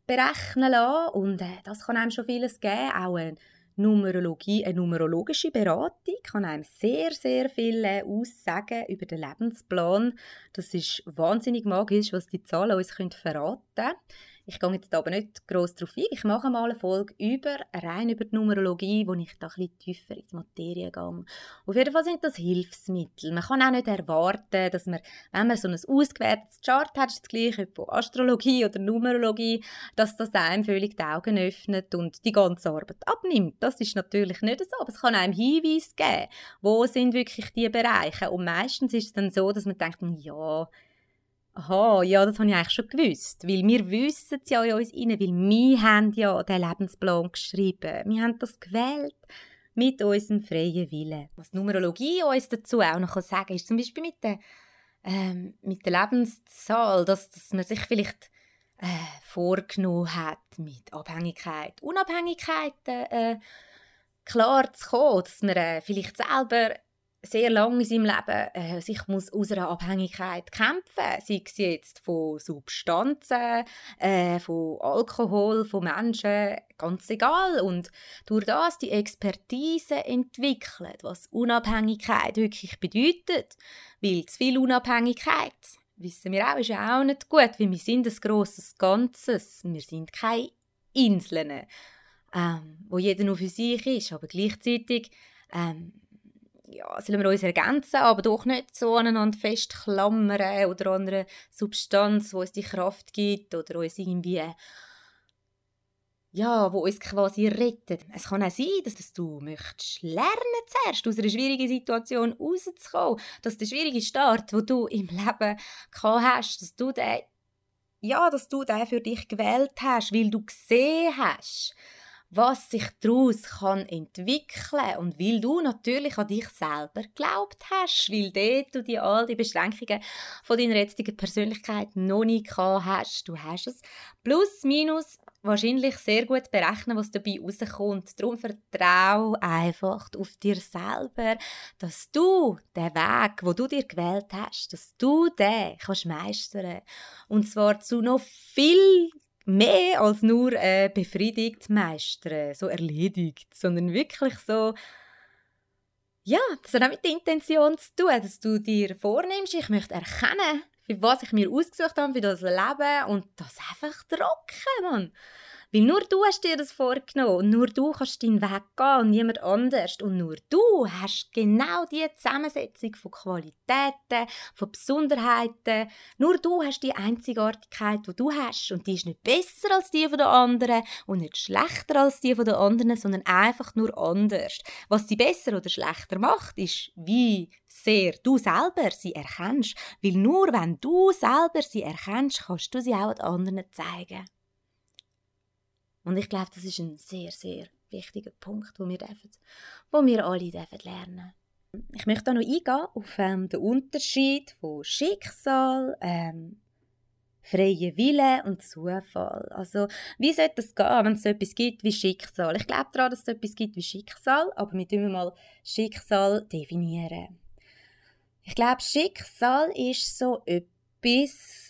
berechnen lassen und äh, das kann einem schon vieles geben, auch eine Numerologie, eine numerologische Beratung kann einem sehr, sehr viel äh, aussagen über den Lebensplan. Das ist wahnsinnig magisch, was die Zahlen uns verraten können. Ich gehe jetzt aber nicht gross darauf ein. Ich mache mal eine Folge über, rein über die Numerologie, wo ich da ein bisschen tiefer in die Materie gehe. Auf jeden Fall sind das Hilfsmittel. Man kann auch nicht erwarten, dass man, wenn man so ein ausgewertetes Chart hat, das gleiche von Astrologie oder Numerologie, dass das einem völlig die Augen öffnet und die ganze Arbeit abnimmt. Das ist natürlich nicht so, aber es kann einem Hinweis geben, wo sind wirklich die Bereiche. Und meistens ist es dann so, dass man denkt, ja, Aha, ja, das habe ich eigentlich schon gewusst. Weil wir wissen es ja in uns rein, weil wir haben ja den Lebensplan geschrieben. Wir haben das gewählt mit unserem freien Willen. Was Numerologie uns dazu auch noch sagen kann, ist zum Beispiel mit der, ähm, mit der Lebenszahl, dass, dass man sich vielleicht äh, vorgenommen hat, mit Abhängigkeit, Unabhängigkeit äh, klar zu kommen, dass man äh, vielleicht selber sehr lange in seinem Leben äh, sich muss aus einer Abhängigkeit kämpfen sei es jetzt von Substanzen, äh, von Alkohol, von Menschen, ganz egal. Und durch das die Expertise entwickelt, was Unabhängigkeit wirklich bedeutet. Weil zu viel Unabhängigkeit, wissen wir auch, ist auch nicht gut, weil wir sind ein grosses Ganzes. Wir sind keine Inseln, ähm, wo jeder nur für sich ist, aber gleichzeitig ähm, ja, sollen wir uns ergänzen, aber doch nicht so aneinander festklammern oder an einer Substanz, die uns die Kraft gibt oder uns irgendwie ja, wo uns quasi rettet. Es kann auch sein, dass, dass du möchtest lernen zuerst, aus einer schwierigen Situation rauszukommen, dass der schwierige Start, wo du im Leben gehabt hast, dass du den, ja, dass du den für dich gewählt hast, weil du gesehen hast, was sich daraus kann entwickeln und weil du natürlich an dich selber geglaubt hast, weil dort du die all die Beschränkungen von deiner jetzigen Persönlichkeit noch nicht hast. Du hast es plus minus wahrscheinlich sehr gut berechnen, was dabei rauskommt. Darum vertrau einfach auf dir selber, dass du den Weg, wo du dir gewählt hast, dass du den kannst meistern. Und zwar zu noch viel mehr als nur äh, befriedigt meistern, so erledigt, sondern wirklich so ja, das hat auch mit der Intention zu tun, dass du dir vornimmst, ich möchte erkennen, für was ich mir ausgesucht habe, für das Leben und das einfach trocken, Mann. Weil nur du hast dir das vorgenommen und nur du kannst deinen Weg gehen und niemand anders. Und nur du hast genau die Zusammensetzung von Qualitäten, von Besonderheiten. Nur du hast die Einzigartigkeit, die du hast. Und die ist nicht besser als die der anderen und nicht schlechter als die der anderen, sondern einfach nur anders. Was sie besser oder schlechter macht, ist, wie sehr du selber sie erkennst. Weil nur wenn du selber sie erkennst, kannst du sie auch den anderen zeigen. Und ich glaube, das ist ein sehr, sehr wichtiger Punkt, wo wir, dürfen, wo wir alle dürfen lernen Ich möchte auch noch eingehen auf ähm, den Unterschied von Schicksal, ähm, freie Wille und Zufall. Also, wie sollte das gehen, wenn es etwas gibt wie Schicksal? Ich glaube daran, dass es etwas gibt wie Schicksal, aber wir müssen mal Schicksal definieren. Ich glaube, Schicksal ist so etwas,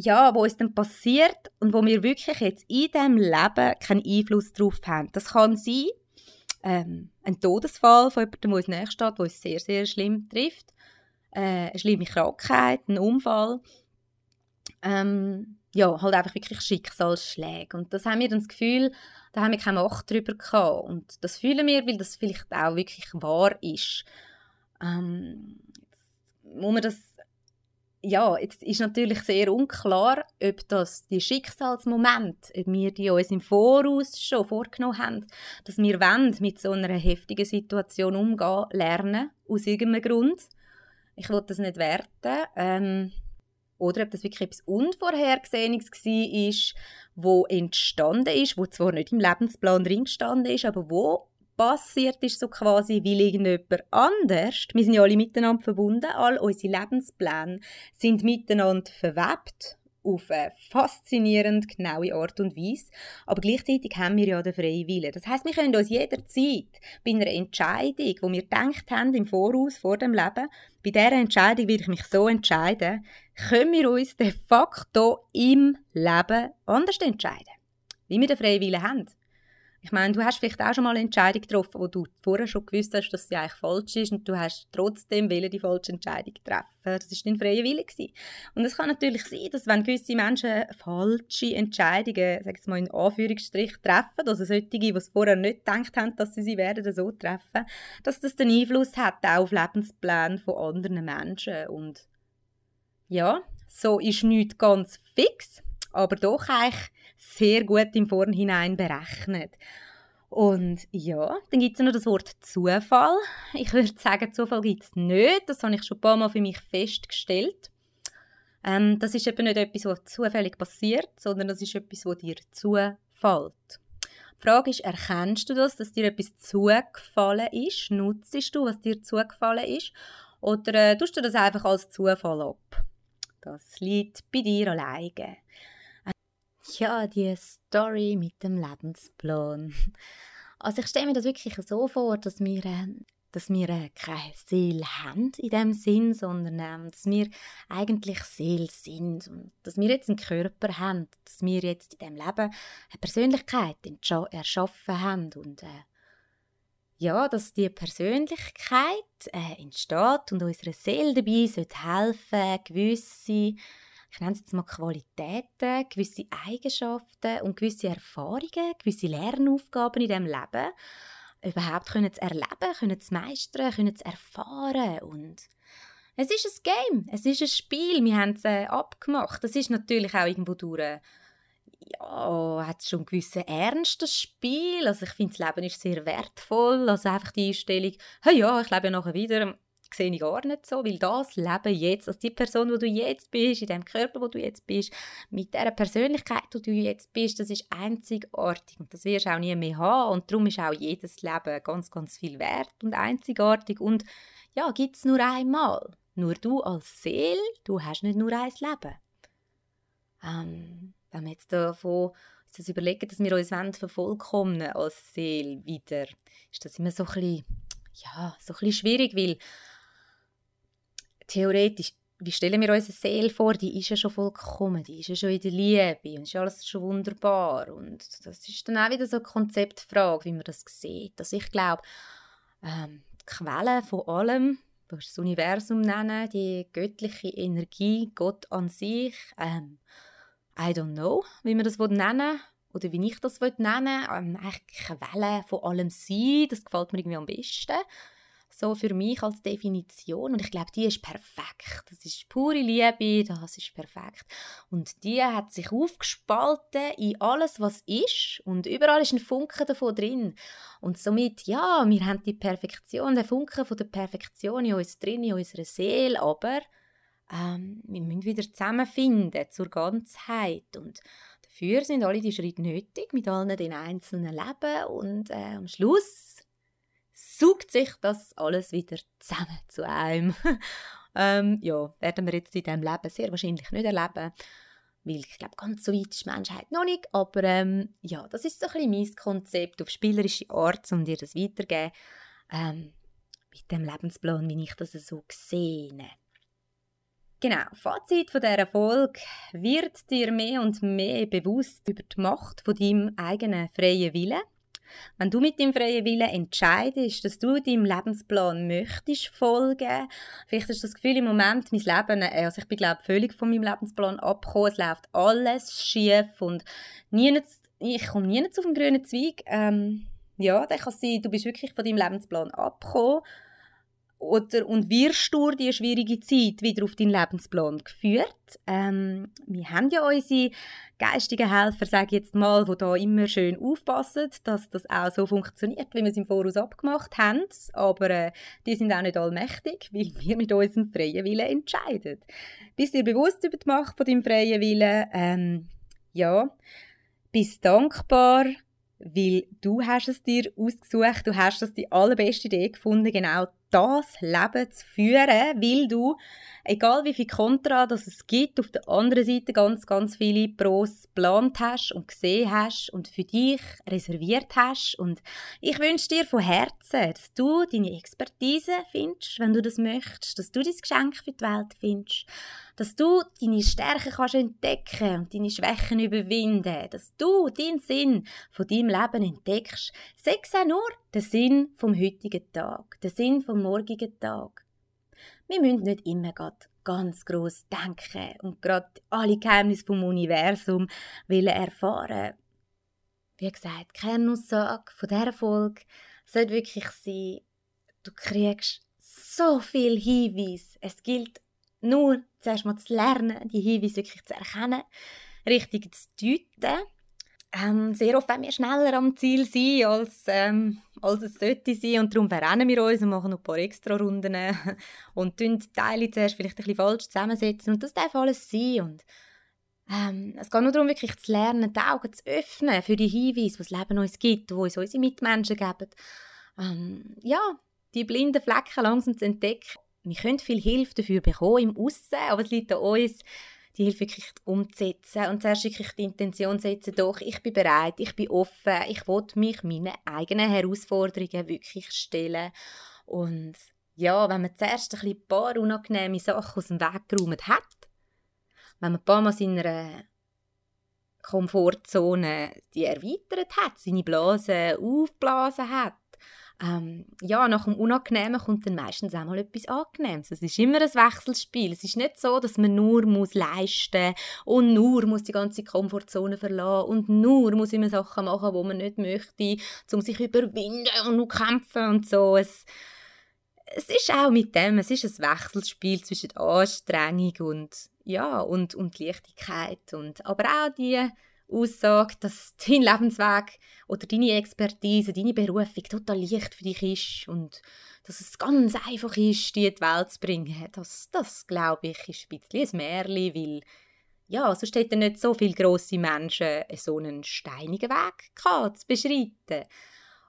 ja, wo es dann passiert und wo wir wirklich jetzt in diesem Leben keinen Einfluss darauf haben. Das kann sein, ähm, ein Todesfall von jemandem, der uns näher steht, der uns sehr, sehr schlimm trifft, äh, eine schlimme Krankheit, ein Unfall, ähm, ja, halt einfach wirklich Schicksalsschläge. Und das haben wir dann das Gefühl, da haben wir keine Macht drüber gehabt. Und das fühlen wir, weil das vielleicht auch wirklich wahr ist. Ähm, muss man das ja, jetzt ist natürlich sehr unklar, ob das die Schicksalsmomente, ob wir die uns im Voraus schon vorgenommen haben, dass wir wollen, mit so einer heftigen Situation umgehen, lernen, aus irgendeinem Grund. Ich will das nicht werten. Ähm, oder ob das wirklich etwas Unvorhergesehenes war, wo entstanden ist, wo zwar nicht im Lebensplan drin gestanden ist, aber wo passiert ist, so quasi, weil irgendjemand anders, wir sind ja alle miteinander verbunden, all unsere Lebenspläne sind miteinander verwebt auf eine faszinierend genaue Art und Weise. Aber gleichzeitig haben wir ja den freien Willen. Das heißt, wir können uns jederzeit bei einer Entscheidung, die wir gedacht haben im Voraus, vor dem Leben, bei dieser Entscheidung will ich mich so entscheiden, können wir uns de facto im Leben anders entscheiden. Wie wir den freien Willen haben. Ich meine, du hast vielleicht auch schon mal eine Entscheidung getroffen, wo du vorher schon gewusst hast, dass sie eigentlich falsch ist und du hast trotzdem Willen, die falsche Entscheidung treffen. Das ist dein freier Wille gewesen. Und es kann natürlich sein, dass wenn gewisse Menschen falsche Entscheidungen, sag ich mal in Anführungsstrich, treffen, also solche, die es vorher nicht gedacht haben, dass sie sie werden so treffen, dass das den Einfluss hat auch auf Lebenspläne von anderen Menschen. Und ja, so ist nichts ganz fix, aber doch eigentlich sehr gut im Vorhinein berechnet. Und ja, dann gibt es noch das Wort Zufall. Ich würde sagen, Zufall gibt es nicht. Das habe ich schon ein paar Mal für mich festgestellt. Ähm, das ist eben nicht etwas, was zufällig passiert, sondern das ist etwas, was dir zufällt. Die Frage ist, erkennst du das, dass dir etwas zugefallen ist? Nutzt du, was dir zugefallen ist? Oder äh, tust du das einfach als Zufall ab? Das liegt bei dir alleine ja, die Story mit dem Lebensplan. *laughs* Also ich stelle mir das wirklich so vor, dass wir, äh, dass wir äh, keine Seele haben in dem Sinn, sondern äh, dass wir eigentlich Seele sind und dass wir jetzt einen Körper haben, dass wir jetzt in dem Leben eine Persönlichkeit erschaffen haben und äh, ja, dass die Persönlichkeit äh, entsteht und unserer Seele dabei sollte helfen, gewisse ich nenne es jetzt mal Qualitäten, gewisse Eigenschaften und gewisse Erfahrungen, gewisse Lernaufgaben in diesem Leben überhaupt können zu erleben, können zu meistern, können zu erfahren und es ist ein Game, es ist ein Spiel, wir haben es äh, abgemacht. Das ist natürlich auch irgendwo durch ja, hat schon einen gewissen Ernst, das Spiel. Also ich finde, das Leben ist sehr wertvoll. Also einfach die Einstellung, hey ja, ich lebe ja nachher wieder sehe ich gar nicht so, weil das Leben jetzt, also die Person, wo du jetzt bist, in dem Körper, wo du jetzt bist, mit der Persönlichkeit, wo du jetzt bist, das ist einzigartig und das wirst du auch nie mehr haben und darum ist auch jedes Leben ganz, ganz viel wert und einzigartig und ja, gibt es nur einmal. Nur du als Seele, du hast nicht nur ein Leben. Ähm, wenn man jetzt davon uns das überlegen, dass wir uns vervollkommnen als Seele wieder, ist das immer so ein bisschen, ja, so ein schwierig, weil theoretisch, wie stellen wir uns eine Seele vor, die ist ja schon vollkommen, die ist ja schon in der Liebe und ist alles schon wunderbar und das ist dann auch wieder so eine Konzeptfrage, wie man das sieht. Also ich glaube, ähm, die Quelle von allem, du das Universum nennen, die göttliche Energie, Gott an sich, ähm, I don't know, wie man das nennen oder wie ich das nennen will. Ähm, eigentlich Quelle von allem sein, das gefällt mir irgendwie am besten so für mich als Definition und ich glaube, die ist perfekt. Das ist pure Liebe, das ist perfekt. Und die hat sich aufgespalten in alles, was ist und überall ist ein Funke davon drin. Und somit, ja, wir haben die Perfektion, den Funken von der Perfektion in uns drin, in unserer Seele, aber ähm, wir müssen wieder zusammenfinden zur Ganzheit und dafür sind alle die Schritte nötig mit allen den einzelnen Leben und äh, am Schluss saugt sich das alles wieder zusammen zu einem. *laughs* ähm, ja, werden wir jetzt in diesem Leben sehr wahrscheinlich nicht erleben, weil ich glaube, ganz so weit ist die Menschheit noch nicht, aber ähm, ja, das ist so ein bisschen mein Konzept auf spielerische Art, um dir das weitergeben, ähm, mit dem Lebensplan, wie ich das so sehe. Genau, Fazit von dieser Folge wird dir mehr und mehr bewusst über die Macht von deinem eigenen freien Willen wenn du mit deinem freien Willen entscheidest, dass du deinem Lebensplan möchtest folgen, vielleicht hast du das Gefühl im Moment, mein Leben, äh, also ich bin glaube völlig von meinem Lebensplan abgekommen, es läuft alles schief und nie, ich komme nie auf den grünen Zweig. Ähm, ja, dann kann es sein, du bist wirklich von deinem Lebensplan abgekommen oder, und wirst durch diese schwierige Zeit wieder auf deinen Lebensplan geführt. Ähm, wir haben ja unsere geistigen Helfer, sage ich jetzt mal, die da immer schön aufpassen, dass das auch so funktioniert, wie wir es im Voraus abgemacht haben. Aber äh, die sind auch nicht allmächtig, *laughs* weil wir mit unserem freien Willen entscheiden. Bist dir bewusst über die Macht von deinem freien Willen? Ähm, ja. Bist dankbar, weil du hast es dir ausgesucht, du hast das die allerbeste Idee gefunden, genau das Leben zu führen, weil du, egal wie viel Kontra das es gibt, auf der anderen Seite ganz, ganz viele Pros geplant hast und gesehen hast und für dich reserviert hast. Und ich wünsche dir von Herzen, dass du deine Expertise findest, wenn du das möchtest, dass du dein Geschenk für die Welt findest, dass du deine Stärken kannst entdecken und deine Schwächen überwinden, dass du den Sinn von deinem Leben entdeckst. Sechs auch nur den Sinn vom heutigen Tag, den Sinn vom morgigen Tag. Wir müssen nicht immer ganz groß denken und gerade alle Geheimnisse vom Universum erfahren. Wie gesagt, die Kernaussage von dieser Folge sollte wirklich sein, du kriegst so viel Hinweise. Es gilt nur zuerst mal zu lernen, die Hinweise wirklich zu erkennen, richtig zu deuten ähm, sehr oft wollen wir schneller am Ziel sein, als, ähm, als es sollte sein. Und darum verrennen wir uns und machen noch ein paar extra Runden *laughs* und tun Teile zuerst vielleicht ein bisschen falsch zusammensetzen. Und das darf alles sein. Und, ähm, es geht nur darum, wirklich zu lernen, die Augen zu öffnen für die Hinweise, die das Leben uns gibt, die uns unsere Mitmenschen geben. Ähm, ja, die blinden Flecken langsam zu entdecken. Wir können viel Hilfe dafür bekommen im Aussen, aber es liegt an uns, die Hilfe wirklich umzusetzen. Und zuerst wirklich die Intention setzen, doch, ich bin bereit, ich bin offen, ich will mich meinen eigenen Herausforderungen wirklich stellen. Und ja, wenn man zuerst ein, paar unangenehme Sachen aus dem Weg geräumt hat, wenn man ein paar Mal seiner Komfortzone die erweitert hat, seine Blase aufgeblasen hat, ähm, ja, nach dem Unangenehmen kommt dann meistens auch mal etwas Angenehmes. Es ist immer ein Wechselspiel. Es ist nicht so, dass man nur muss leisten und nur muss die ganze Komfortzone verlassen und nur muss immer Sachen machen, wo man nicht möchte, um sich überwinden und kämpfen und so. Es, es ist auch mit dem, es ist ein Wechselspiel zwischen Anstrengung und ja und, und Leichtigkeit und aber auch die Aussage, dass dein Lebensweg oder deine Expertise, deine Berufung total leicht für dich ist und dass es ganz einfach ist, die in die Welt zu bringen. Das, das glaube ich, ist ein bisschen ein Märchen, weil ja, sonst hätten nicht so viele grosse Menschen so einen steinigen Weg gehabt, zu beschreiten.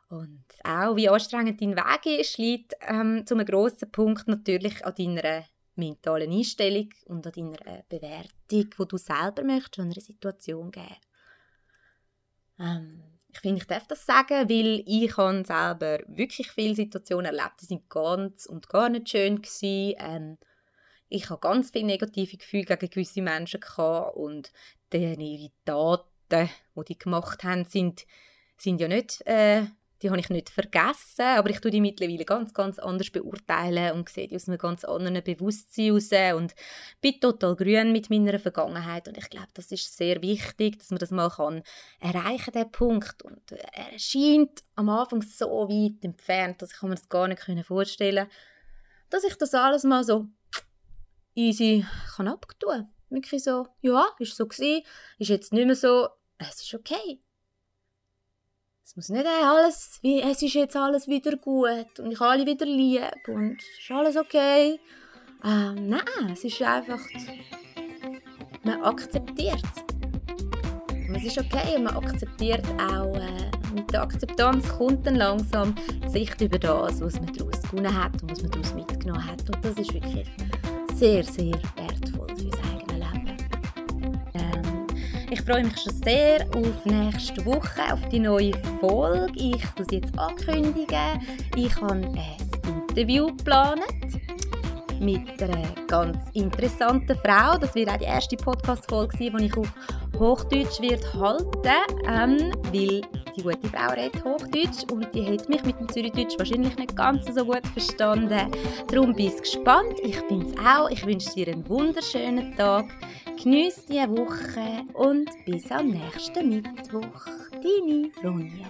Und auch, wie anstrengend dein Weg ist, liegt ähm, zu einem grossen Punkt natürlich an deiner mentalen Einstellung und an deiner Bewertung, die du selber möchtest einer Situation geben Ähm, ich finde, ich darf das sagen, weil ich habe selber wirklich viele Situationen erlebt, die sind ganz und gar nicht schön gewesen. Ähm, ich habe ganz viele negative Gefühle gegen gewisse Menschen gehabt und deren ihre Taten, die die gemacht haben, sind, sind ja nicht äh, die habe ich nicht vergessen, aber ich tue die mittlerweile ganz, ganz anders beurteilen und sehe die aus einem ganz anderen Bewusstsein raus und bin total grün mit meiner Vergangenheit und ich glaube, das ist sehr wichtig, dass man das mal kann erreichen den Punkt und er erscheint am Anfang so weit entfernt, dass ich mir das gar nicht vorstellen dass ich das alles mal so easy kann abtun. Wirklich so, ja, ist so gewesen, ist jetzt nicht mehr so, es ist okay es muss nicht alles, wie, es ist jetzt alles wieder gut und ich alle wieder lieb und es ist alles okay. Ähm, nein, es ist einfach, man akzeptiert es. Es ist okay und man akzeptiert auch, äh, mit der Akzeptanz kommt dann langsam Sicht über das, was man daraus gewonnen hat und was man daraus mitgenommen hat. Und das ist wirklich sehr, sehr wertvoll ich freue mich schon sehr auf nächste Woche, auf die neue Folge. Ich es jetzt ankündigen. Ich habe ein Interview geplant mit einer ganz interessanten Frau. Das wird auch die erste Podcast-Folge sein, die ich auf Hochdeutsch wird halten, ähm, weil die gute Frau redet Hochdeutsch und die hat mich mit dem Zürichdeutsch wahrscheinlich nicht ganz so gut verstanden. Darum bin ich gespannt. Ich bin es auch. Ich wünsche dir einen wunderschönen Tag. Genieß die Woche und bis am nächsten Mittwoch. Deine Ronja.